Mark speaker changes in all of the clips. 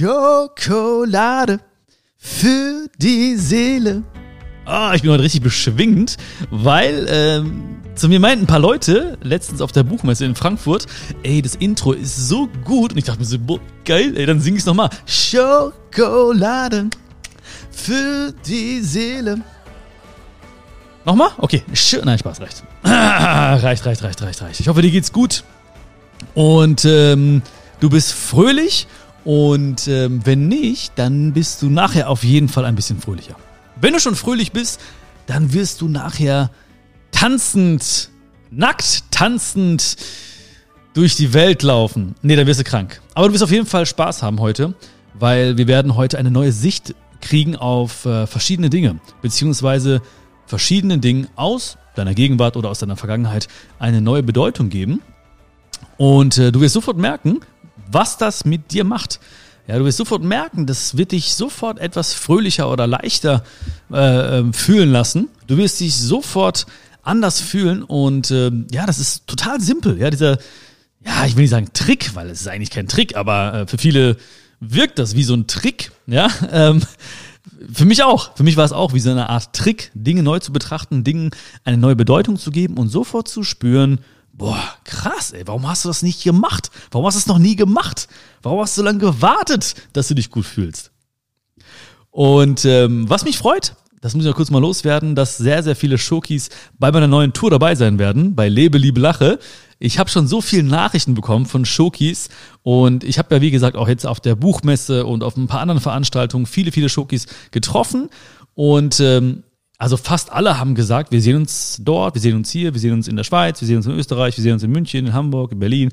Speaker 1: Schokolade für die Seele. Ah, ich bin heute richtig beschwingt, weil ähm, zu mir meinten ein paar Leute letztens auf der Buchmesse in Frankfurt, ey, das Intro ist so gut. Und ich dachte mir so, boah, geil, ey, dann sing ich's nochmal. Schokolade für die Seele. Nochmal? Okay. Sch Nein, Spaß, reicht. Ah, reicht, reicht, reicht, reicht, reicht. Ich hoffe, dir geht's gut. Und ähm, du bist fröhlich. Und ähm, wenn nicht, dann bist du nachher auf jeden Fall ein bisschen fröhlicher. Wenn du schon fröhlich bist, dann wirst du nachher tanzend, nackt tanzend durch die Welt laufen. Nee, dann wirst du krank. Aber du wirst auf jeden Fall Spaß haben heute, weil wir werden heute eine neue Sicht kriegen auf äh, verschiedene Dinge, beziehungsweise verschiedenen Dingen aus deiner Gegenwart oder aus deiner Vergangenheit eine neue Bedeutung geben. Und äh, du wirst sofort merken, was das mit dir macht. Ja, du wirst sofort merken, das wird dich sofort etwas fröhlicher oder leichter äh, ähm, fühlen lassen. Du wirst dich sofort anders fühlen und äh, ja, das ist total simpel. Ja, dieser, ja, ich will nicht sagen Trick, weil es ist eigentlich kein Trick, aber äh, für viele wirkt das wie so ein Trick. Ja, ähm, für mich auch. Für mich war es auch wie so eine Art Trick, Dinge neu zu betrachten, Dingen eine neue Bedeutung zu geben und sofort zu spüren, boah, krass, ey, warum hast du das nicht gemacht? Warum hast du es noch nie gemacht? Warum hast du so lange gewartet, dass du dich gut fühlst? Und ähm, was mich freut, das muss ich noch kurz mal loswerden, dass sehr, sehr viele Schokis bei meiner neuen Tour dabei sein werden, bei Lebe, Liebe, Lache. Ich habe schon so viele Nachrichten bekommen von Schokis und ich habe ja, wie gesagt, auch jetzt auf der Buchmesse und auf ein paar anderen Veranstaltungen viele, viele Schokis getroffen und ähm, also fast alle haben gesagt, wir sehen uns dort, wir sehen uns hier, wir sehen uns in der Schweiz, wir sehen uns in Österreich, wir sehen uns in München, in Hamburg, in Berlin.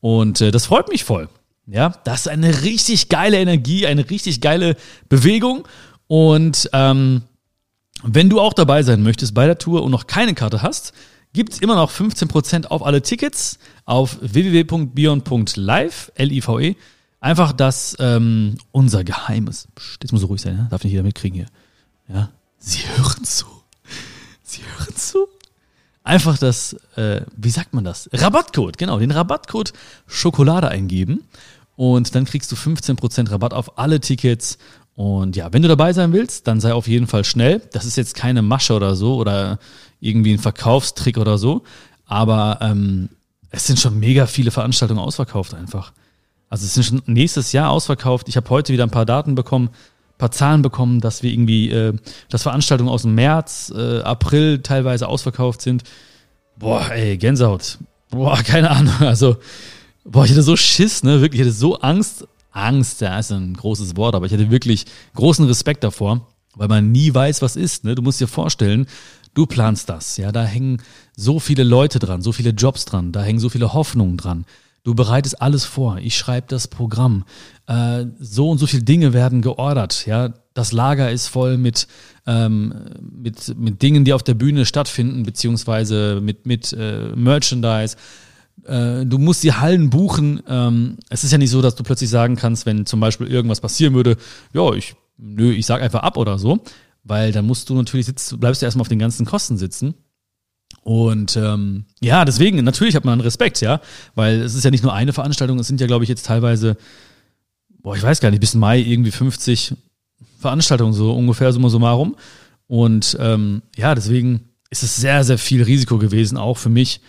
Speaker 1: Und äh, das freut mich voll. Ja, das ist eine richtig geile Energie, eine richtig geile Bewegung. Und ähm, wenn du auch dabei sein möchtest bei der Tour und noch keine Karte hast, gibt's immer noch 15% auf alle Tickets auf www.bion.live, L-I-V-E. Einfach das ähm, unser Geheimes. Jetzt muss so ruhig sein, ja? darf nicht jeder mitkriegen hier. Ja, Sie hören zu. Sie hören zu. Einfach das, äh, wie sagt man das? Rabattcode, genau, den Rabattcode Schokolade eingeben und dann kriegst du 15% Rabatt auf alle Tickets. Und ja, wenn du dabei sein willst, dann sei auf jeden Fall schnell. Das ist jetzt keine Masche oder so oder irgendwie ein Verkaufstrick oder so. Aber ähm, es sind schon mega viele Veranstaltungen ausverkauft einfach. Also es sind schon nächstes Jahr ausverkauft. Ich habe heute wieder ein paar Daten bekommen paar Zahlen bekommen, dass wir irgendwie, äh, dass Veranstaltungen aus dem März, äh, April teilweise ausverkauft sind. Boah, ey, Gänsehaut. Boah, keine Ahnung. Also, boah, ich hatte so Schiss, ne? Wirklich, ich hatte so Angst. Angst, ja, ist ein großes Wort, aber ich hatte wirklich großen Respekt davor, weil man nie weiß, was ist. Ne? Du musst dir vorstellen, du planst das, ja, da hängen so viele Leute dran, so viele Jobs dran, da hängen so viele Hoffnungen dran. Du bereitest alles vor. Ich schreibe das Programm. Äh, so und so viele Dinge werden geordert. Ja, das Lager ist voll mit ähm, mit mit Dingen, die auf der Bühne stattfinden, beziehungsweise mit mit äh, Merchandise. Äh, du musst die Hallen buchen. Ähm, es ist ja nicht so, dass du plötzlich sagen kannst, wenn zum Beispiel irgendwas passieren würde, ja, ich nö, ich sag einfach ab oder so, weil dann musst du natürlich sitzt, bleibst du erstmal auf den ganzen Kosten sitzen. Und ähm, ja, deswegen, natürlich hat man einen Respekt, ja, weil es ist ja nicht nur eine Veranstaltung, es sind ja, glaube ich, jetzt teilweise, boah, ich weiß gar nicht, bis Mai irgendwie 50 Veranstaltungen, so ungefähr summa summarum. Und ähm, ja, deswegen ist es sehr, sehr viel Risiko gewesen, auch für mich.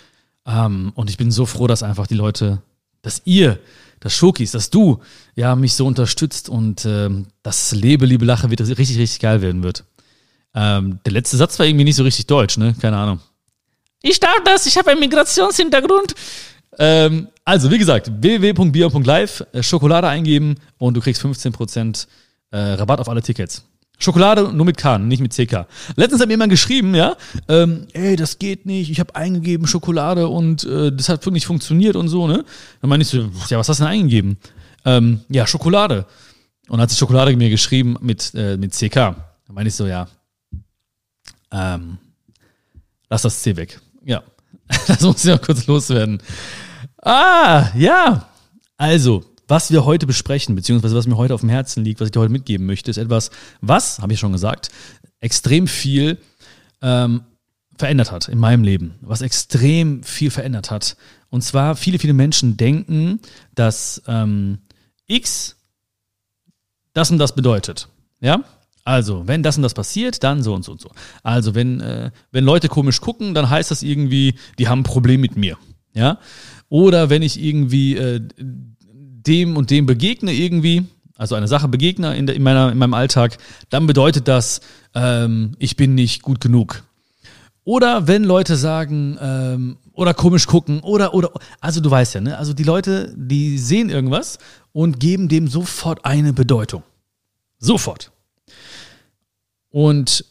Speaker 1: Ähm, und ich bin so froh, dass einfach die Leute, dass ihr, das Schokis, dass du ja mich so unterstützt und ähm, das Lebe, liebe Lache wird richtig, richtig geil werden wird. Ähm, der letzte Satz war irgendwie nicht so richtig deutsch, ne? Keine Ahnung. Ich darf das, ich habe einen Migrationshintergrund. Ähm, also, wie gesagt, www.bier.live, äh, Schokolade eingeben und du kriegst 15% äh, Rabatt auf alle Tickets. Schokolade nur mit K, nicht mit CK. Letztens hat mir jemand geschrieben, ja, ähm, ey, das geht nicht, ich habe eingegeben Schokolade und äh, das hat nicht funktioniert und so, ne? Dann meine ich so, ja, was hast du denn eingegeben? Ähm, ja, Schokolade. Und hat sich Schokolade mir geschrieben mit, äh, mit CK. Dann meine ich so, ja, ähm, lass das C weg. Ja, das muss ich noch kurz loswerden. Ah, ja. Also, was wir heute besprechen, beziehungsweise was mir heute auf dem Herzen liegt, was ich dir heute mitgeben möchte, ist etwas, was, habe ich schon gesagt, extrem viel ähm, verändert hat in meinem Leben, was extrem viel verändert hat. Und zwar viele, viele Menschen denken, dass ähm, X das und das bedeutet. Ja? Also, wenn das und das passiert, dann so und so und so. Also, wenn, äh, wenn Leute komisch gucken, dann heißt das irgendwie, die haben ein Problem mit mir. Ja? Oder wenn ich irgendwie äh, dem und dem begegne irgendwie, also eine Sache begegne in, der, in, meiner, in meinem Alltag, dann bedeutet das, ähm, ich bin nicht gut genug. Oder wenn Leute sagen, ähm, oder komisch gucken, oder, oder, also du weißt ja, ne? Also die Leute, die sehen irgendwas und geben dem sofort eine Bedeutung. Sofort. Und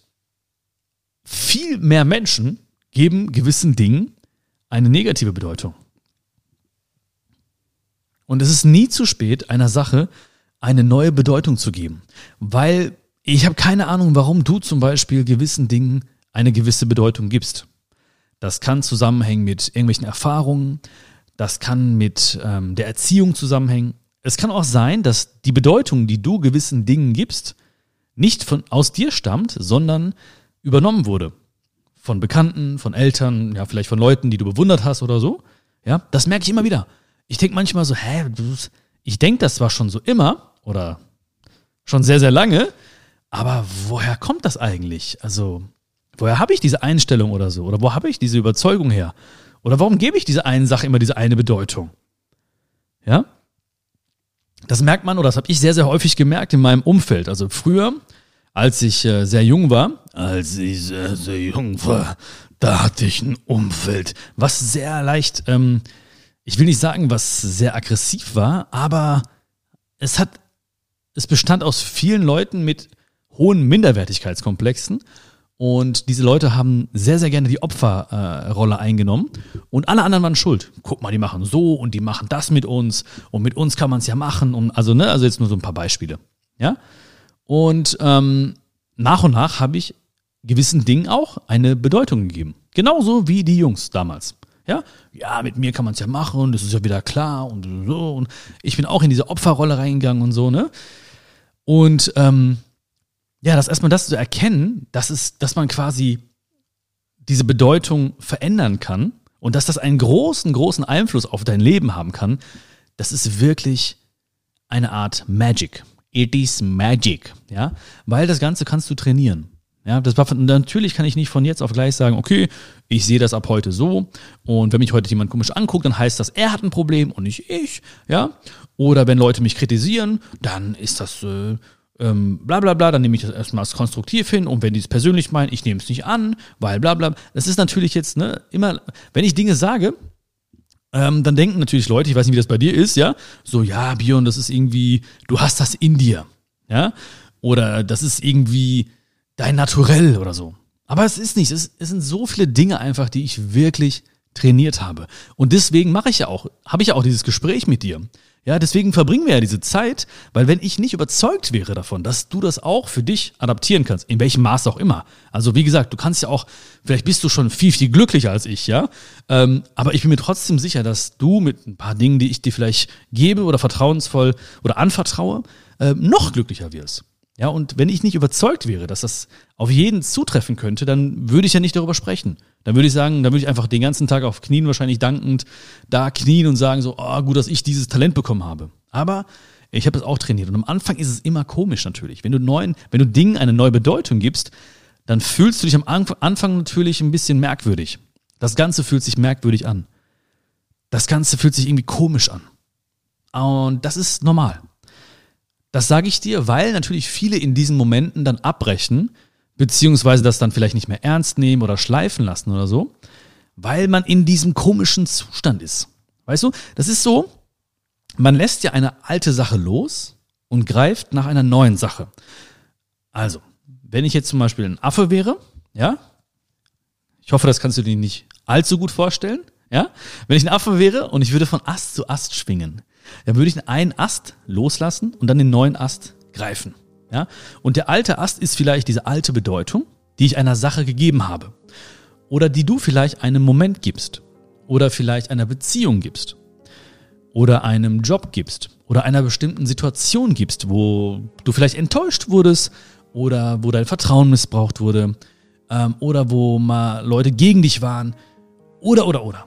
Speaker 1: viel mehr Menschen geben gewissen Dingen eine negative Bedeutung. Und es ist nie zu spät, einer Sache eine neue Bedeutung zu geben. Weil ich habe keine Ahnung, warum du zum Beispiel gewissen Dingen eine gewisse Bedeutung gibst. Das kann zusammenhängen mit irgendwelchen Erfahrungen, das kann mit ähm, der Erziehung zusammenhängen. Es kann auch sein, dass die Bedeutung, die du gewissen Dingen gibst, nicht von, aus dir stammt, sondern übernommen wurde. Von Bekannten, von Eltern, ja, vielleicht von Leuten, die du bewundert hast oder so. Ja, das merke ich immer wieder. Ich denke manchmal so, hä, ich denke das zwar schon so immer oder schon sehr, sehr lange, aber woher kommt das eigentlich? Also, woher habe ich diese Einstellung oder so? Oder wo habe ich diese Überzeugung her? Oder warum gebe ich dieser einen Sache immer diese eine Bedeutung? Ja? Das merkt man, oder das habe ich sehr, sehr häufig gemerkt in meinem Umfeld. Also früher, als ich äh, sehr jung war, als ich sehr, sehr jung war, da hatte ich ein Umfeld, was sehr leicht, ähm, ich will nicht sagen, was sehr aggressiv war, aber es hat, es bestand aus vielen Leuten mit hohen Minderwertigkeitskomplexen und diese Leute haben sehr, sehr gerne die Opferrolle äh, eingenommen und alle anderen waren schuld. Guck mal, die machen so und die machen das mit uns und mit uns kann man es ja machen. Und also, ne, also jetzt nur so ein paar Beispiele. Ja. Und ähm, nach und nach habe ich gewissen Dingen auch eine Bedeutung gegeben. Genauso wie die Jungs damals. Ja, ja, mit mir kann man es ja machen, das ist ja wieder klar und so. Und ich bin auch in diese Opferrolle reingegangen und so, ne? Und ähm, ja, das erstmal das zu erkennen, dass es, dass man quasi diese Bedeutung verändern kann und dass das einen großen, großen Einfluss auf dein Leben haben kann, das ist wirklich eine Art Magic. It is Magic, ja, weil das Ganze kannst du trainieren. Ja, das war, natürlich kann ich nicht von jetzt auf gleich sagen, okay, ich sehe das ab heute so und wenn mich heute jemand komisch anguckt, dann heißt das, er hat ein Problem und nicht ich, ja. Oder wenn Leute mich kritisieren, dann ist das äh, ähm, bla bla bla, dann nehme ich das erstmal als konstruktiv hin und wenn die es persönlich meinen, ich nehme es nicht an, weil bla bla. Das ist natürlich jetzt, ne, immer, wenn ich Dinge sage, ähm, dann denken natürlich Leute, ich weiß nicht, wie das bei dir ist, ja, so, ja, Björn, das ist irgendwie, du hast das in dir, ja, oder das ist irgendwie dein Naturell oder so. Aber es ist nicht, es, es sind so viele Dinge einfach, die ich wirklich trainiert habe. Und deswegen mache ich ja auch, habe ich ja auch dieses Gespräch mit dir. Ja, deswegen verbringen wir ja diese Zeit, weil wenn ich nicht überzeugt wäre davon, dass du das auch für dich adaptieren kannst, in welchem Maß auch immer. Also wie gesagt, du kannst ja auch, vielleicht bist du schon viel, viel glücklicher als ich, ja. Ähm, aber ich bin mir trotzdem sicher, dass du mit ein paar Dingen, die ich dir vielleicht gebe oder vertrauensvoll oder anvertraue, äh, noch glücklicher wirst. Ja, und wenn ich nicht überzeugt wäre, dass das auf jeden zutreffen könnte, dann würde ich ja nicht darüber sprechen. Dann würde ich sagen, dann würde ich einfach den ganzen Tag auf Knien wahrscheinlich dankend da knien und sagen so, oh, gut, dass ich dieses Talent bekommen habe. Aber ich habe das auch trainiert und am Anfang ist es immer komisch natürlich. Wenn du neuen, wenn du Dingen eine neue Bedeutung gibst, dann fühlst du dich am Anfang natürlich ein bisschen merkwürdig. Das Ganze fühlt sich merkwürdig an. Das Ganze fühlt sich irgendwie komisch an. Und das ist normal. Das sage ich dir, weil natürlich viele in diesen Momenten dann abbrechen, beziehungsweise das dann vielleicht nicht mehr ernst nehmen oder schleifen lassen oder so, weil man in diesem komischen Zustand ist. Weißt du, das ist so, man lässt ja eine alte Sache los und greift nach einer neuen Sache. Also, wenn ich jetzt zum Beispiel ein Affe wäre, ja, ich hoffe, das kannst du dir nicht allzu gut vorstellen, ja, wenn ich ein Affe wäre und ich würde von Ast zu Ast schwingen, dann würde ich einen Ast loslassen und dann den neuen Ast greifen. Ja? Und der alte Ast ist vielleicht diese alte Bedeutung, die ich einer Sache gegeben habe. Oder die du vielleicht einem Moment gibst. Oder vielleicht einer Beziehung gibst. Oder einem Job gibst. Oder einer bestimmten Situation gibst, wo du vielleicht enttäuscht wurdest. Oder wo dein Vertrauen missbraucht wurde. Ähm, oder wo mal Leute gegen dich waren. Oder, oder, oder.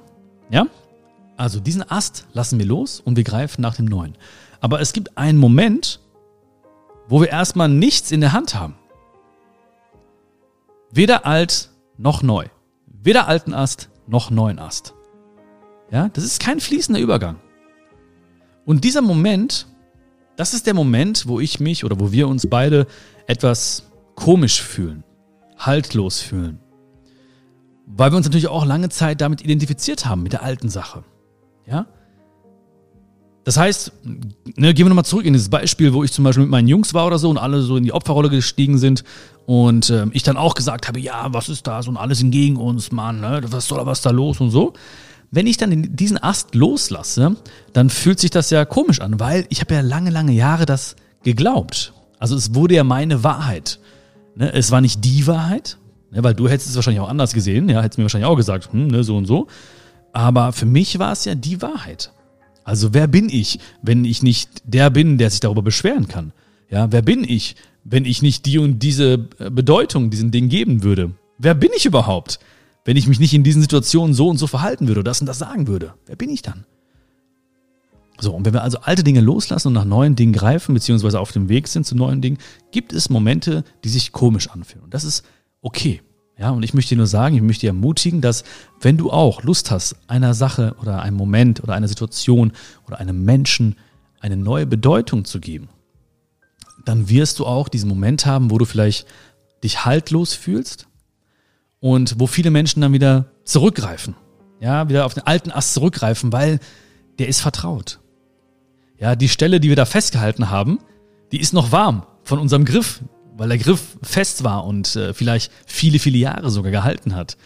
Speaker 1: Ja? Also diesen Ast lassen wir los und wir greifen nach dem neuen. Aber es gibt einen Moment, wo wir erstmal nichts in der Hand haben. Weder alt noch neu. Weder alten Ast noch neuen Ast. Ja, das ist kein fließender Übergang. Und dieser Moment, das ist der Moment, wo ich mich oder wo wir uns beide etwas komisch fühlen, haltlos fühlen. Weil wir uns natürlich auch lange Zeit damit identifiziert haben, mit der alten Sache. Ja? Das heißt, ne, gehen wir nochmal zurück in dieses Beispiel, wo ich zum Beispiel mit meinen Jungs war oder so und alle so in die Opferrolle gestiegen sind und äh, ich dann auch gesagt habe, ja, was ist das und alle sind gegen uns, Mann, ne? was soll was da los und so. Wenn ich dann diesen Ast loslasse, dann fühlt sich das ja komisch an, weil ich habe ja lange, lange Jahre das geglaubt. Also es wurde ja meine Wahrheit. Ne? Es war nicht die Wahrheit, ne? weil du hättest es wahrscheinlich auch anders gesehen, ja, hättest mir wahrscheinlich auch gesagt, hm, ne, so und so. Aber für mich war es ja die Wahrheit. Also wer bin ich, wenn ich nicht der bin, der sich darüber beschweren kann? Ja, wer bin ich, wenn ich nicht die und diese Bedeutung diesen Ding geben würde? Wer bin ich überhaupt? wenn ich mich nicht in diesen Situationen so und so verhalten würde oder das und das sagen würde? Wer bin ich dann? So, und wenn wir also alte Dinge loslassen und nach neuen Dingen greifen, beziehungsweise auf dem Weg sind zu neuen Dingen, gibt es Momente, die sich komisch anfühlen. Und das ist okay. Ja, und ich möchte dir nur sagen, ich möchte dir ermutigen, dass wenn du auch Lust hast, einer Sache oder einem Moment oder einer Situation oder einem Menschen eine neue Bedeutung zu geben, dann wirst du auch diesen Moment haben, wo du vielleicht dich haltlos fühlst, und wo viele Menschen dann wieder zurückgreifen. Ja, wieder auf den alten Ast zurückgreifen, weil der ist vertraut. Ja, die Stelle, die wir da festgehalten haben, die ist noch warm von unserem Griff, weil der Griff fest war und äh, vielleicht viele, viele Jahre sogar gehalten hat.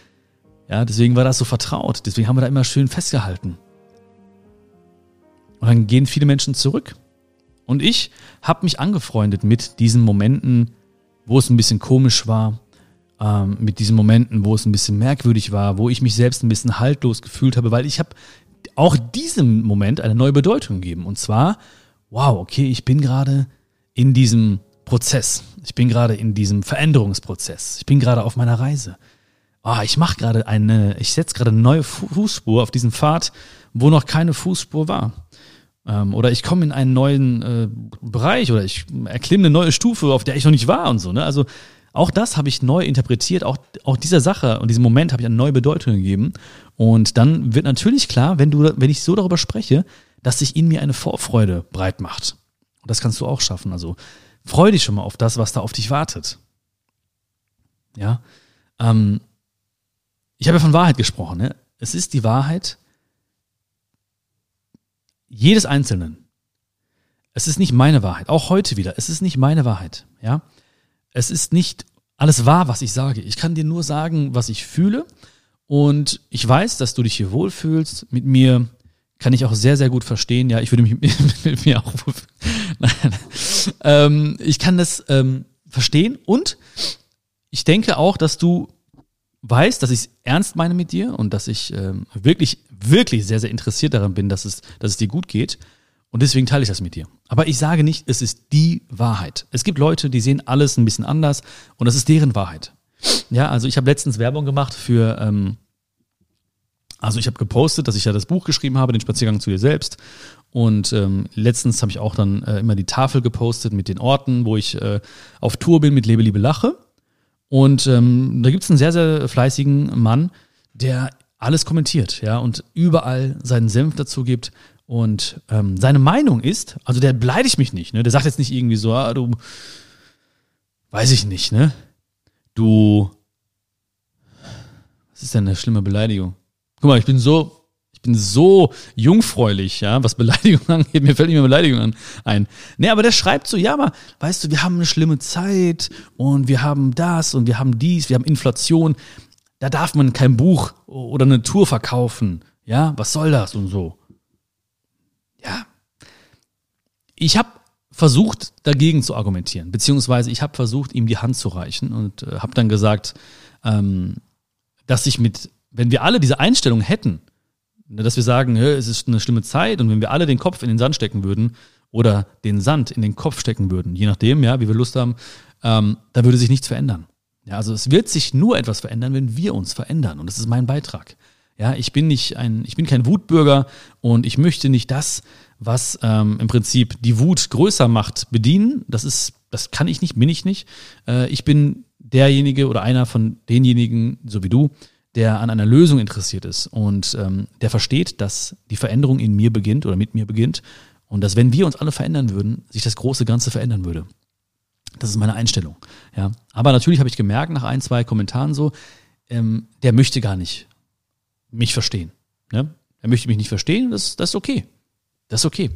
Speaker 1: Ja, deswegen war das so vertraut. Deswegen haben wir da immer schön festgehalten. Und dann gehen viele Menschen zurück. Und ich habe mich angefreundet mit diesen Momenten, wo es ein bisschen komisch war, ähm, mit diesen Momenten, wo es ein bisschen merkwürdig war, wo ich mich selbst ein bisschen haltlos gefühlt habe, weil ich habe auch diesem Moment eine neue Bedeutung gegeben. Und zwar, wow, okay, ich bin gerade in diesem Prozess. Ich bin gerade in diesem Veränderungsprozess. Ich bin gerade auf meiner Reise. Oh, ich mache gerade eine, ich setze gerade eine neue Fußspur auf diesen Pfad, wo noch keine Fußspur war. Ähm, oder ich komme in einen neuen äh, Bereich oder ich erklimme eine neue Stufe, auf der ich noch nicht war und so. Ne? Also auch das habe ich neu interpretiert, auch, auch dieser Sache und diesem Moment habe ich eine neue Bedeutung gegeben. Und dann wird natürlich klar, wenn du, wenn ich so darüber spreche, dass sich in mir eine Vorfreude breit macht. Und das kannst du auch schaffen. Also freu dich schon mal auf das, was da auf dich wartet. Ja. Ähm, ich habe ja von Wahrheit gesprochen. Ne? Es ist die Wahrheit jedes Einzelnen. Es ist nicht meine Wahrheit. Auch heute wieder. Es ist nicht meine Wahrheit. Ja es ist nicht alles wahr, was ich sage. Ich kann dir nur sagen, was ich fühle. Und ich weiß, dass du dich hier wohlfühlst. Mit mir kann ich auch sehr, sehr gut verstehen. Ja, ich würde mich mit mir auch wohlfühlen. ähm, ich kann das ähm, verstehen und ich denke auch, dass du weißt, dass ich es ernst meine mit dir und dass ich ähm, wirklich, wirklich sehr, sehr interessiert daran bin, dass es, dass es dir gut geht. Und deswegen teile ich das mit dir. Aber ich sage nicht, es ist die Wahrheit. Es gibt Leute, die sehen alles ein bisschen anders und das ist deren Wahrheit. Ja, also ich habe letztens Werbung gemacht für, ähm, also ich habe gepostet, dass ich ja das Buch geschrieben habe, den Spaziergang zu dir selbst. Und ähm, letztens habe ich auch dann äh, immer die Tafel gepostet mit den Orten, wo ich äh, auf Tour bin mit Lebe, Liebe, Lache. Und ähm, da gibt es einen sehr, sehr fleißigen Mann, der alles kommentiert, ja, und überall seinen Senf dazu gibt, und ähm, seine Meinung ist, also der beleidigt mich nicht, ne? Der sagt jetzt nicht irgendwie so, ah, du, weiß ich nicht, ne? Du, was ist denn eine schlimme Beleidigung? Guck mal, ich bin so, ich bin so jungfräulich, ja, was Beleidigung angeht, mir fällt nicht mehr Beleidigung an, ein. Ne, aber der schreibt so, ja, aber weißt du, wir haben eine schlimme Zeit und wir haben das und wir haben dies, wir haben Inflation. Da darf man kein Buch oder eine Tour verkaufen. Ja, was soll das und so ja, ich habe versucht, dagegen zu argumentieren, beziehungsweise ich habe versucht, ihm die Hand zu reichen und äh, habe dann gesagt, ähm, dass ich mit, wenn wir alle diese Einstellung hätten, ne, dass wir sagen, es ist eine schlimme Zeit und wenn wir alle den Kopf in den Sand stecken würden oder den Sand in den Kopf stecken würden, je nachdem, ja, wie wir Lust haben, ähm, da würde sich nichts verändern. Ja, also es wird sich nur etwas verändern, wenn wir uns verändern und das ist mein Beitrag. Ja, ich bin nicht ein, ich bin kein Wutbürger und ich möchte nicht das, was ähm, im Prinzip die Wut größer macht, bedienen. Das ist, das kann ich nicht, bin ich nicht. Äh, ich bin derjenige oder einer von denjenigen, so wie du, der an einer Lösung interessiert ist und ähm, der versteht, dass die Veränderung in mir beginnt oder mit mir beginnt und dass wenn wir uns alle verändern würden, sich das große Ganze verändern würde. Das ist meine Einstellung. Ja, aber natürlich habe ich gemerkt nach ein zwei Kommentaren so, ähm, der möchte gar nicht mich verstehen. Ne? Er möchte mich nicht verstehen. Das, das ist okay. Das ist okay.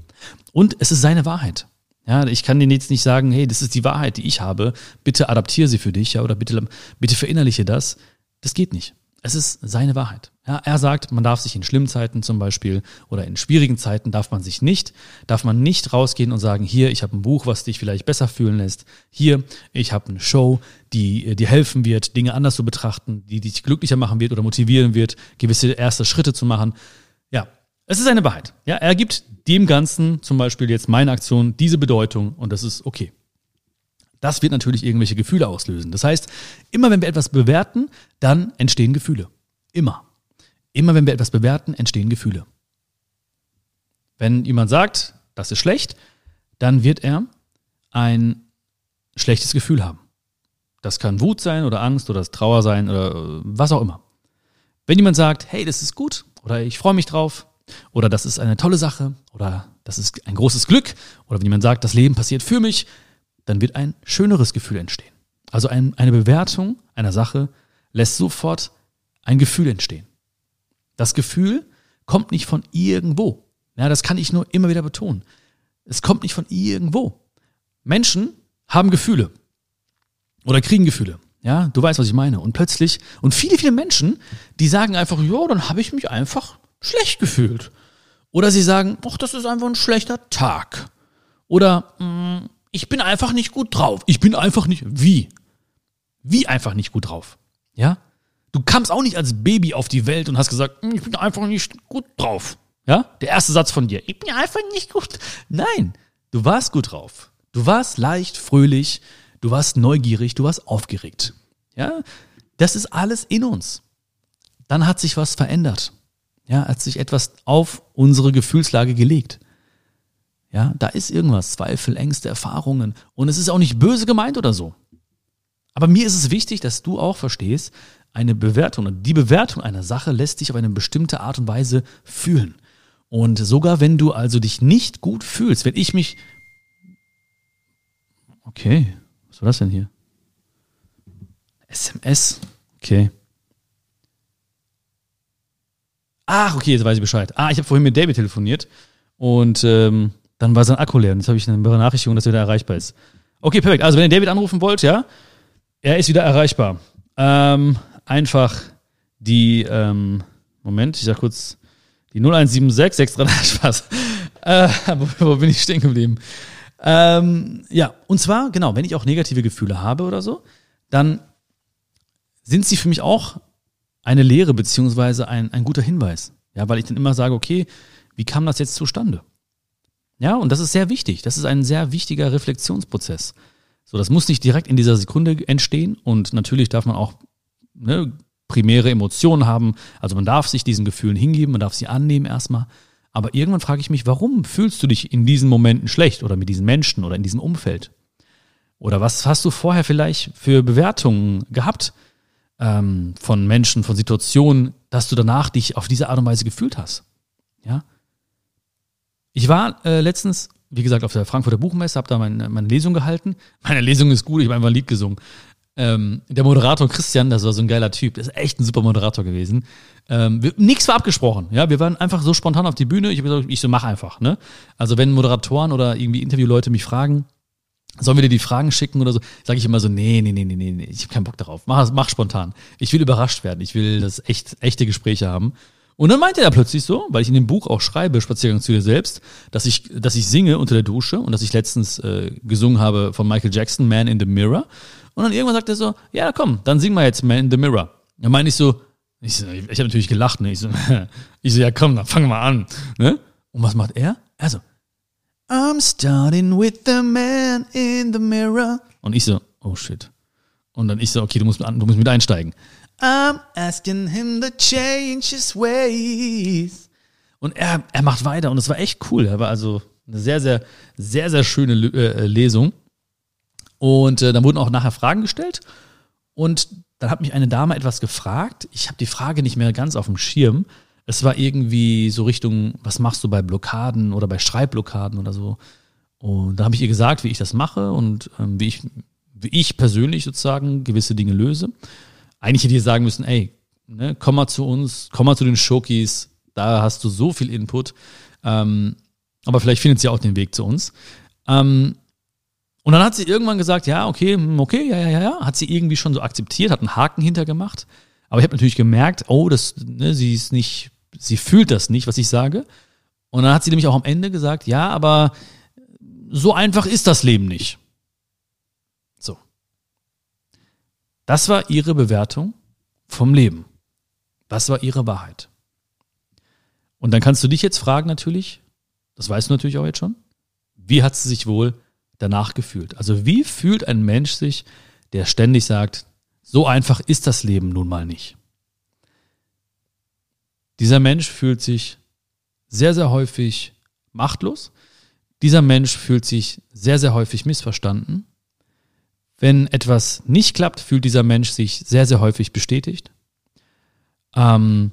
Speaker 1: Und es ist seine Wahrheit. Ja, ich kann dir jetzt nicht sagen, hey, das ist die Wahrheit, die ich habe. Bitte adaptiere sie für dich, ja, oder bitte, bitte verinnerliche das. Das geht nicht. Es ist seine Wahrheit. Ja, er sagt, man darf sich in schlimmen Zeiten zum Beispiel oder in schwierigen Zeiten darf man sich nicht, darf man nicht rausgehen und sagen, hier, ich habe ein Buch, was dich vielleicht besser fühlen lässt. Hier, ich habe eine Show, die äh, dir helfen wird, Dinge anders zu betrachten, die dich glücklicher machen wird oder motivieren wird, gewisse erste Schritte zu machen. Ja, es ist eine Wahrheit. Ja, er gibt dem Ganzen, zum Beispiel jetzt meine Aktion, diese Bedeutung und das ist okay. Das wird natürlich irgendwelche Gefühle auslösen. Das heißt, immer wenn wir etwas bewerten, dann entstehen Gefühle. Immer. Immer wenn wir etwas bewerten, entstehen Gefühle. Wenn jemand sagt, das ist schlecht, dann wird er ein schlechtes Gefühl haben. Das kann Wut sein oder Angst oder Trauer sein oder was auch immer. Wenn jemand sagt, hey, das ist gut oder ich freue mich drauf, oder das ist eine tolle Sache oder das ist ein großes Glück oder wenn jemand sagt, das Leben passiert für mich, dann wird ein schöneres Gefühl entstehen. Also ein, eine Bewertung einer Sache lässt sofort ein Gefühl entstehen. Das Gefühl kommt nicht von irgendwo. Ja, das kann ich nur immer wieder betonen. Es kommt nicht von irgendwo. Menschen haben Gefühle oder kriegen Gefühle. Ja, du weißt, was ich meine. Und plötzlich, und viele, viele Menschen, die sagen einfach, ja, dann habe ich mich einfach schlecht gefühlt. Oder sie sagen, ach, das ist einfach ein schlechter Tag. Oder mm, ich bin einfach nicht gut drauf. Ich bin einfach nicht. Wie? Wie einfach nicht gut drauf? Ja? Du kamst auch nicht als Baby auf die Welt und hast gesagt, mm, ich bin einfach nicht gut drauf. Ja? Der erste Satz von dir. Ich bin einfach nicht gut. Nein, du warst gut drauf. Du warst leicht, fröhlich, du warst neugierig, du warst aufgeregt. Ja? Das ist alles in uns. Dann hat sich was verändert. Ja, hat sich etwas auf unsere Gefühlslage gelegt. Ja, da ist irgendwas, Zweifel, Ängste, Erfahrungen. Und es ist auch nicht böse gemeint oder so. Aber mir ist es wichtig, dass du auch verstehst, eine Bewertung, die Bewertung einer Sache lässt dich auf eine bestimmte Art und Weise fühlen. Und sogar wenn du also dich nicht gut fühlst, wenn ich mich. Okay, was war das denn hier? SMS. Okay. Ach, okay, jetzt weiß ich Bescheid. Ah, ich habe vorhin mit David telefoniert und ähm, dann war sein Akku leer. Und jetzt habe ich eine Benachrichtigung, dass er wieder erreichbar ist. Okay, perfekt. Also wenn ihr David anrufen wollt, ja, er ist wieder erreichbar. Ähm, einfach die, ähm, Moment, ich sag kurz, die 0176 638 Spaß. Äh, wo, wo bin ich stehen geblieben? Ähm, ja, und zwar, genau, wenn ich auch negative Gefühle habe oder so, dann sind sie für mich auch eine Lehre beziehungsweise ein, ein guter Hinweis. Ja, weil ich dann immer sage, okay, wie kam das jetzt zustande? Ja, und das ist sehr wichtig. Das ist ein sehr wichtiger Reflexionsprozess. So, das muss nicht direkt in dieser Sekunde entstehen und natürlich darf man auch ne, primäre Emotionen haben. Also man darf sich diesen Gefühlen hingeben, man darf sie annehmen erstmal. Aber irgendwann frage ich mich, warum fühlst du dich in diesen Momenten schlecht oder mit diesen Menschen oder in diesem Umfeld? Oder was hast du vorher vielleicht für Bewertungen gehabt? ähm, von Menschen, von Situationen, dass du danach dich auf diese Art und Weise gefühlt hast. Ja. Ich war äh, letztens, wie gesagt, auf der Frankfurter Buchmesse, habe da meine, meine Lesung gehalten. Meine Lesung ist gut, ich habe einfach ein Lied gesungen. Ähm, der Moderator Christian, das war so ein geiler Typ, das ist echt ein super Moderator gewesen. Ähm, wir, nichts war abgesprochen, ja, wir waren einfach so spontan auf die Bühne. Ich habe gesagt, ich so mach einfach, ne? Also wenn Moderatoren oder irgendwie Interviewleute mich fragen, Sollen wir dir die Fragen schicken oder so? Sage ich immer so, nee, nee, nee, nee, nee, ich habe keinen Bock darauf. Mach, mach spontan. Ich will überrascht werden. Ich will das echt, echte Gespräche haben. Und dann meinte er plötzlich so, weil ich in dem Buch auch schreibe, Spaziergang zu dir selbst, dass ich, dass ich singe unter der Dusche und dass ich letztens äh, gesungen habe von Michael Jackson, Man in the Mirror. Und dann irgendwann sagt er so, ja komm, dann sing mal jetzt Man in the Mirror. Dann meine ich so, ich, so, ich habe natürlich gelacht, ne? Ich so, ich so, ja komm, dann fang mal an. Ne? Und was macht er? Also, I'm starting with the man in the mirror. Und ich so, oh shit. Und dann ich so, okay, du musst, du musst mit einsteigen. I'm asking him to change his ways. Und er, er macht weiter und es war echt cool. Er war also eine sehr, sehr, sehr, sehr schöne äh, Lesung. Und äh, dann wurden auch nachher Fragen gestellt. Und dann hat mich eine Dame etwas gefragt. Ich habe die Frage nicht mehr ganz auf dem Schirm. Es war irgendwie so Richtung, was machst du bei Blockaden oder bei Schreibblockaden oder so. Und da habe ich ihr gesagt, wie ich das mache und ähm, wie, ich, wie ich persönlich sozusagen gewisse Dinge löse. Eigentlich hätte ich sagen müssen, ey, ne, komm mal zu uns, komm mal zu den Shokis, da hast du so viel Input. Ähm, aber vielleicht findet sie auch den Weg zu uns. Ähm, und dann hat sie irgendwann gesagt, ja, okay, hm, okay, ja, ja, ja, ja, hat sie irgendwie schon so akzeptiert, hat einen Haken hintergemacht. Aber ich habe natürlich gemerkt, oh, das, ne, sie ist nicht, sie fühlt das nicht, was ich sage. Und dann hat sie nämlich auch am Ende gesagt, ja, aber so einfach ist das Leben nicht. So. Das war ihre Bewertung vom Leben. Das war ihre Wahrheit. Und dann kannst du dich jetzt fragen natürlich, das weißt du natürlich auch jetzt schon, wie hat sie sich wohl danach gefühlt? Also wie fühlt ein Mensch sich, der ständig sagt, so einfach ist das Leben nun mal nicht? Dieser Mensch fühlt sich sehr, sehr häufig machtlos. Dieser Mensch fühlt sich sehr, sehr häufig missverstanden. Wenn etwas nicht klappt, fühlt dieser Mensch sich sehr, sehr häufig bestätigt. Ähm,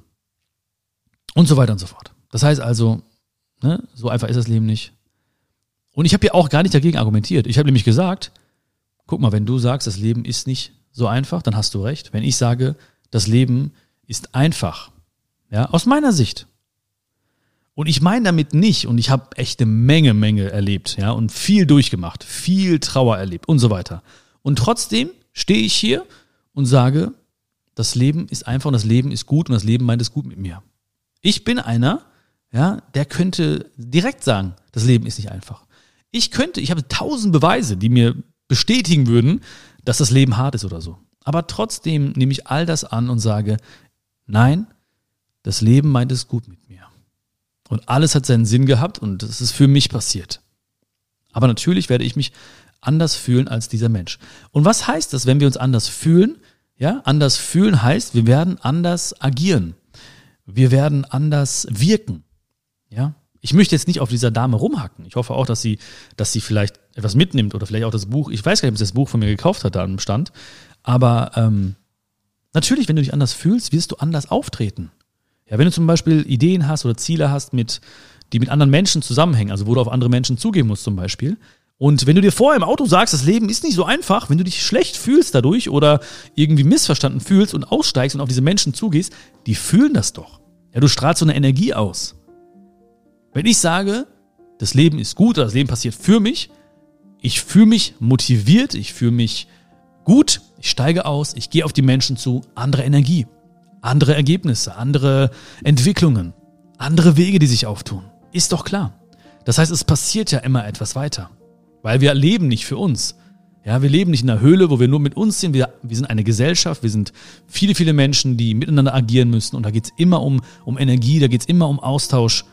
Speaker 1: und so weiter und so fort. Das heißt also, ne, so einfach ist das Leben nicht. Und ich habe ja auch gar nicht dagegen argumentiert. Ich habe nämlich gesagt, guck mal, wenn du sagst, das Leben ist nicht so einfach, dann hast du recht. Wenn ich sage, das Leben ist einfach, ja, aus meiner Sicht, und ich meine damit nicht, und ich habe echt eine Menge, Menge erlebt, ja, und viel durchgemacht, viel Trauer erlebt und so weiter. Und trotzdem stehe ich hier und sage, das Leben ist einfach und das Leben ist gut und das Leben meint es gut mit mir. Ich bin einer, ja, der könnte direkt sagen, das Leben ist nicht einfach. Ich könnte, ich habe tausend Beweise, die mir bestätigen würden, dass das Leben hart ist oder so. Aber trotzdem nehme ich all das an und sage, nein, das Leben meint es gut mit mir. Und alles hat seinen Sinn gehabt und es ist für mich passiert. Aber natürlich werde ich mich anders fühlen als dieser Mensch. Und was heißt das, wenn wir uns anders fühlen? Ja, anders fühlen heißt, wir werden anders agieren. Wir werden anders wirken. Ja, ich möchte jetzt nicht auf dieser Dame rumhacken. Ich hoffe auch, dass sie, dass sie vielleicht etwas mitnimmt oder vielleicht auch das Buch. Ich weiß gar nicht, ob sie das Buch von mir gekauft hat da am Stand. Aber ähm, natürlich, wenn du dich anders fühlst, wirst du anders auftreten. Ja, wenn du zum Beispiel Ideen hast oder Ziele hast, mit, die mit anderen Menschen zusammenhängen, also wo du auf andere Menschen zugehen musst zum Beispiel. Und wenn du dir vorher im Auto sagst, das Leben ist nicht so einfach, wenn du dich schlecht fühlst dadurch oder irgendwie missverstanden fühlst und aussteigst und auf diese Menschen zugehst, die fühlen das doch. Ja, du strahlst so eine Energie aus. Wenn ich sage, das Leben ist gut oder das Leben passiert für mich, ich fühle mich motiviert, ich fühle mich gut, ich steige aus, ich gehe auf die Menschen zu, andere Energie andere Ergebnisse, andere Entwicklungen, andere Wege, die sich auftun. Ist doch klar. Das heißt, es passiert ja immer etwas weiter. Weil wir leben nicht für uns. Ja, wir leben nicht in einer Höhle, wo wir nur mit uns sind. Wir, wir sind eine Gesellschaft, wir sind viele, viele Menschen, die miteinander agieren müssen. Und da geht es immer um, um Energie, da geht es immer um Austausch.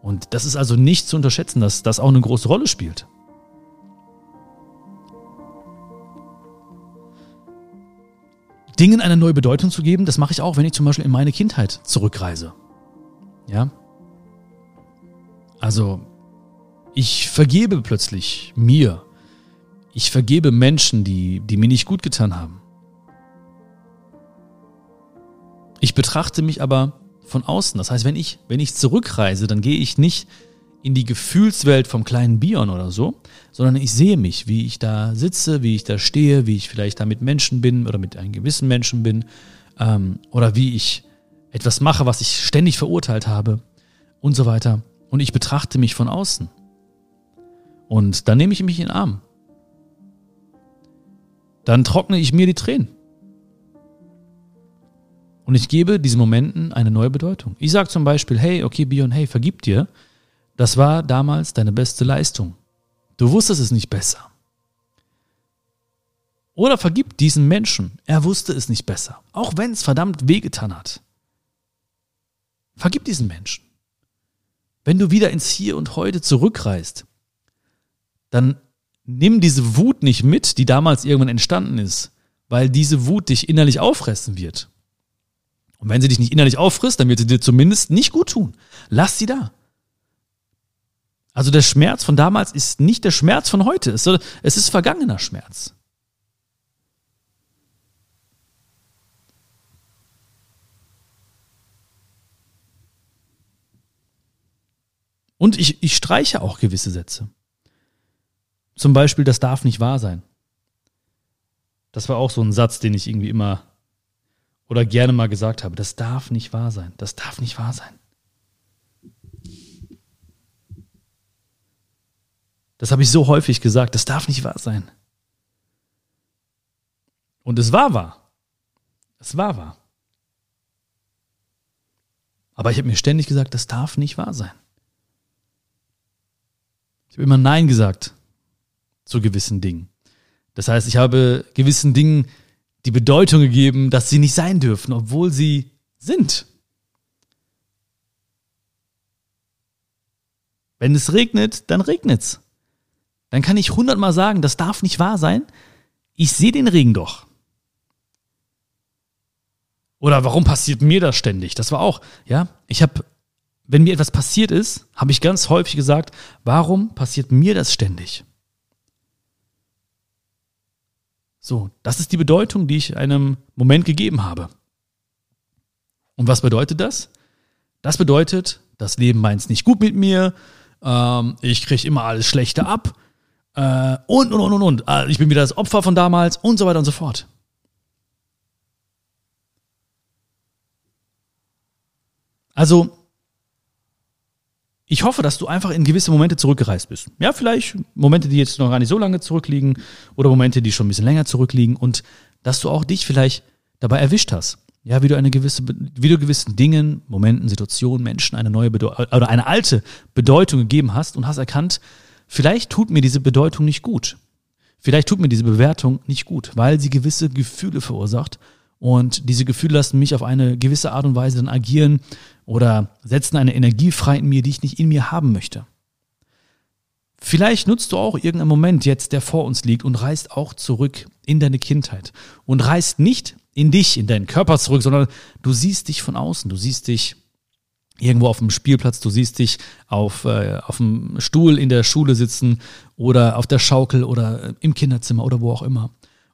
Speaker 1: Und das ist also nicht zu unterschätzen, dass das auch eine große Rolle spielt. Dingen eine neue Bedeutung zu geben, das mache ich auch, wenn ich zum Beispiel in meine Kindheit zurückreise. Ja. Also, ich vergebe plötzlich mir. Ich vergebe Menschen, die, die mir nicht gut getan haben. Ich betrachte mich aber von außen. Das heißt, wenn ich, wenn ich zurückreise, dann gehe ich nicht in die Gefühlswelt vom kleinen Bion oder so, sondern ich sehe mich, wie ich da sitze, wie ich da stehe, wie ich vielleicht da mit Menschen bin oder mit einem gewissen Menschen bin ähm, oder wie ich etwas mache, was ich ständig verurteilt habe und so weiter. Und ich betrachte mich von außen. Und dann nehme ich mich in den Arm. Dann trockne ich mir die Tränen. Und ich gebe diesen Momenten eine neue Bedeutung. Ich sage zum Beispiel, hey, okay, Bion, hey, vergib dir. Das war damals deine beste Leistung. Du wusstest es nicht besser. Oder vergib diesen Menschen. Er wusste es nicht besser. Auch wenn es verdammt wehgetan hat. Vergib diesen Menschen. Wenn du wieder ins Hier und Heute zurückreist, dann nimm diese Wut nicht mit, die damals irgendwann entstanden ist, weil diese Wut dich innerlich auffressen wird. Und wenn sie dich nicht innerlich auffrisst, dann wird sie dir zumindest nicht gut tun. Lass sie da. Also der Schmerz von damals ist nicht der Schmerz von heute. Es ist vergangener Schmerz. Und ich, ich streiche auch gewisse Sätze. Zum Beispiel, das darf nicht wahr sein. Das war auch so ein Satz, den ich irgendwie immer oder gerne mal gesagt habe. Das darf nicht wahr sein. Das darf nicht wahr sein. Das habe ich so häufig gesagt. Das darf nicht wahr sein. Und es war wahr. Es war wahr. Aber ich habe mir ständig gesagt, das darf nicht wahr sein. Ich habe immer Nein gesagt zu gewissen Dingen. Das heißt, ich habe gewissen Dingen die Bedeutung gegeben, dass sie nicht sein dürfen, obwohl sie sind. Wenn es regnet, dann regnet's. Dann kann ich hundertmal sagen, das darf nicht wahr sein. Ich sehe den Regen doch. Oder warum passiert mir das ständig? Das war auch, ja, ich habe wenn mir etwas passiert ist, habe ich ganz häufig gesagt, warum passiert mir das ständig? So, das ist die Bedeutung, die ich einem Moment gegeben habe. Und was bedeutet das? Das bedeutet, das Leben meint es nicht gut mit mir, ähm, ich kriege immer alles Schlechte ab äh, und, und, und, und, und. Äh, ich bin wieder das Opfer von damals und so weiter und so fort. Also, ich hoffe, dass du einfach in gewisse Momente zurückgereist bist. Ja, vielleicht Momente, die jetzt noch gar nicht so lange zurückliegen oder Momente, die schon ein bisschen länger zurückliegen und dass du auch dich vielleicht dabei erwischt hast. Ja, wie du eine gewisse, wie du gewissen Dingen, Momenten, Situationen, Menschen eine neue Bedeutung oder eine alte Bedeutung gegeben hast und hast erkannt, vielleicht tut mir diese Bedeutung nicht gut. Vielleicht tut mir diese Bewertung nicht gut, weil sie gewisse Gefühle verursacht und diese Gefühle lassen mich auf eine gewisse Art und Weise dann agieren oder setzen eine Energie frei in mir, die ich nicht in mir haben möchte. Vielleicht nutzt du auch irgendeinen Moment jetzt, der vor uns liegt und reist auch zurück in deine Kindheit und reist nicht in dich, in deinen Körper zurück, sondern du siehst dich von außen, du siehst dich irgendwo auf dem Spielplatz, du siehst dich auf, äh, auf dem Stuhl in der Schule sitzen oder auf der Schaukel oder im Kinderzimmer oder wo auch immer.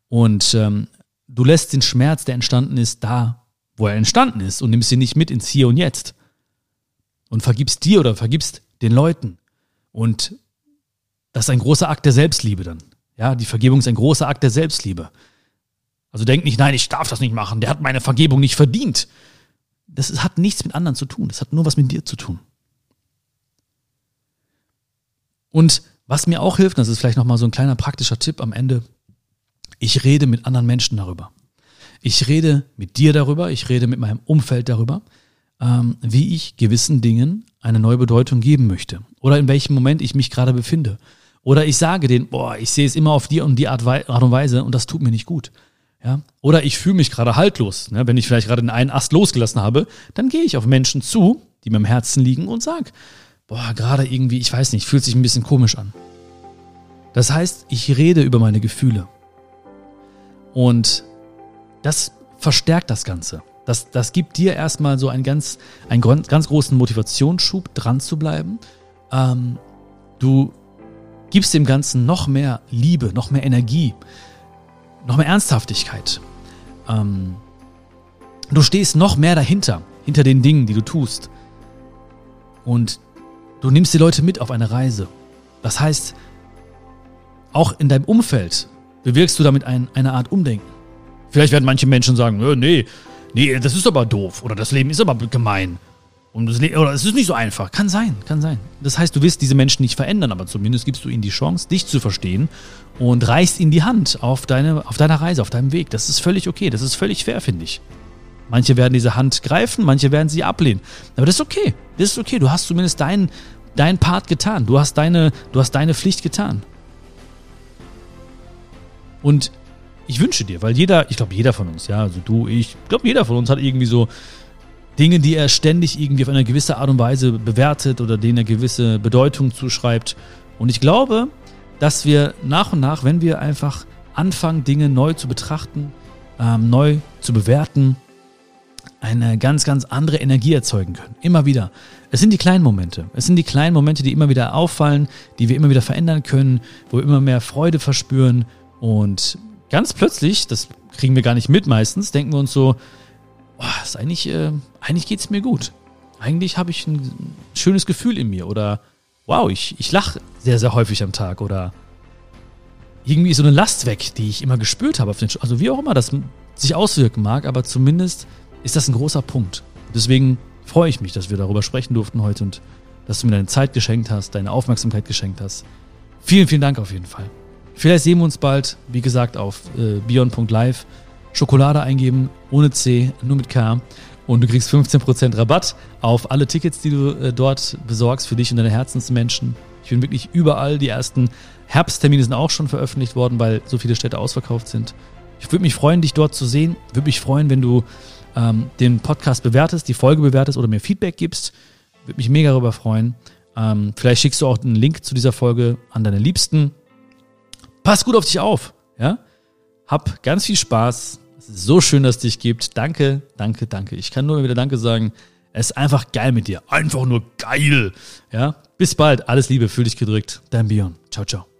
Speaker 1: Und ähm, du lässt den Schmerz, der entstanden ist, da, wo er entstanden ist und nimmst ihn nicht mit ins Hier und Jetzt. Und vergibst dir oder vergibst den Leuten. Und das ist ein großer Akt der Selbstliebe dann. Ja, die Vergebung ist ein großer Akt der Selbstliebe. Also denk nicht, nein, ich darf das nicht machen, der hat meine Vergebung nicht verdient. Das hat nichts mit anderen zu tun, das hat nur was mit dir zu tun. Und was mir auch hilft, das ist vielleicht nochmal so ein kleiner praktischer Tipp am Ende, ich rede mit anderen Menschen darüber. Ich rede mit dir darüber, ich rede mit meinem Umfeld darüber, ähm, wie ich gewissen Dingen eine neue Bedeutung geben möchte oder in welchem Moment ich mich gerade befinde. Oder ich sage denen, boah, ich sehe es immer auf die und die Art, Art und Weise und das tut mir nicht gut. Ja? Oder ich fühle mich gerade haltlos. Ne? Wenn ich vielleicht gerade den einen Ast losgelassen habe, dann gehe ich auf Menschen zu, die mir im Herzen liegen und sage, boah, gerade irgendwie, ich weiß nicht, fühlt sich ein bisschen komisch an. Das heißt, ich rede über meine Gefühle. Und das verstärkt das Ganze. Das, das gibt dir erstmal so einen ganz, einen ganz großen Motivationsschub, dran zu bleiben. Ähm, du gibst dem Ganzen noch mehr Liebe, noch mehr Energie, noch mehr Ernsthaftigkeit. Ähm, du stehst noch mehr dahinter, hinter den Dingen, die du tust. Und du nimmst die Leute mit auf eine Reise. Das heißt, auch in deinem Umfeld bewirkst du damit ein, eine Art Umdenken. Vielleicht werden manche Menschen sagen, nee, nee, das ist aber doof oder das Leben ist aber gemein. Und das oder es ist nicht so einfach. Kann sein, kann sein. Das heißt, du wirst diese Menschen nicht verändern, aber zumindest gibst du ihnen die Chance, dich zu verstehen und reichst ihnen die Hand auf, deine, auf deiner Reise, auf deinem Weg. Das ist völlig okay. Das ist völlig fair, finde ich. Manche werden diese Hand greifen, manche werden sie ablehnen. Aber das ist okay. Das ist okay. Du hast zumindest deinen, deinen Part getan. Du hast deine, du hast deine Pflicht getan. Und ich wünsche dir, weil jeder, ich glaube jeder von uns, ja, also du, ich, ich glaube jeder von uns hat irgendwie so Dinge, die er ständig irgendwie auf eine gewisse Art und Weise bewertet oder denen er gewisse Bedeutung zuschreibt. Und ich glaube, dass wir nach und nach, wenn wir einfach anfangen, Dinge neu zu betrachten, ähm, neu zu bewerten, eine ganz, ganz andere Energie erzeugen können. Immer wieder. Es sind die kleinen Momente. Es sind die kleinen Momente, die immer wieder auffallen, die wir immer wieder verändern können, wo wir immer mehr Freude verspüren. Und ganz plötzlich, das kriegen wir gar nicht mit meistens, denken wir uns so, oh, ist eigentlich, äh, eigentlich geht's mir gut. Eigentlich habe ich ein schönes Gefühl in mir. Oder wow, ich, ich lache sehr, sehr häufig am Tag. Oder irgendwie ist so eine Last weg, die ich immer gespürt habe. also wie auch immer das sich auswirken mag, aber zumindest ist das ein großer Punkt. Deswegen freue ich mich, dass wir darüber sprechen durften heute und dass du mir deine Zeit geschenkt hast, deine Aufmerksamkeit geschenkt hast. Vielen, vielen Dank auf jeden Fall. Vielleicht sehen wir uns bald, wie gesagt, auf äh, beyond.live. Schokolade eingeben, ohne C, nur mit K. Und du kriegst 15% Rabatt auf alle Tickets, die du äh, dort besorgst für dich und deine Herzensmenschen. Ich bin wirklich überall. Die ersten Herbsttermine sind auch schon veröffentlicht worden, weil so viele Städte ausverkauft sind. Ich würde mich freuen, dich dort zu sehen. Würde mich freuen, wenn du ähm, den Podcast bewertest, die Folge bewertest oder mir Feedback gibst. Würde mich mega darüber freuen. Ähm, vielleicht schickst du auch einen Link zu dieser Folge an deine Liebsten. Pass gut auf dich auf. Ja? Hab ganz viel Spaß. Es ist so schön, dass es dich gibt. Danke, danke, danke. Ich kann nur wieder Danke sagen. Es ist einfach geil mit dir. Einfach nur geil. Ja? Bis bald. Alles Liebe. Fühl dich gedrückt. Dein Bion. Ciao, ciao.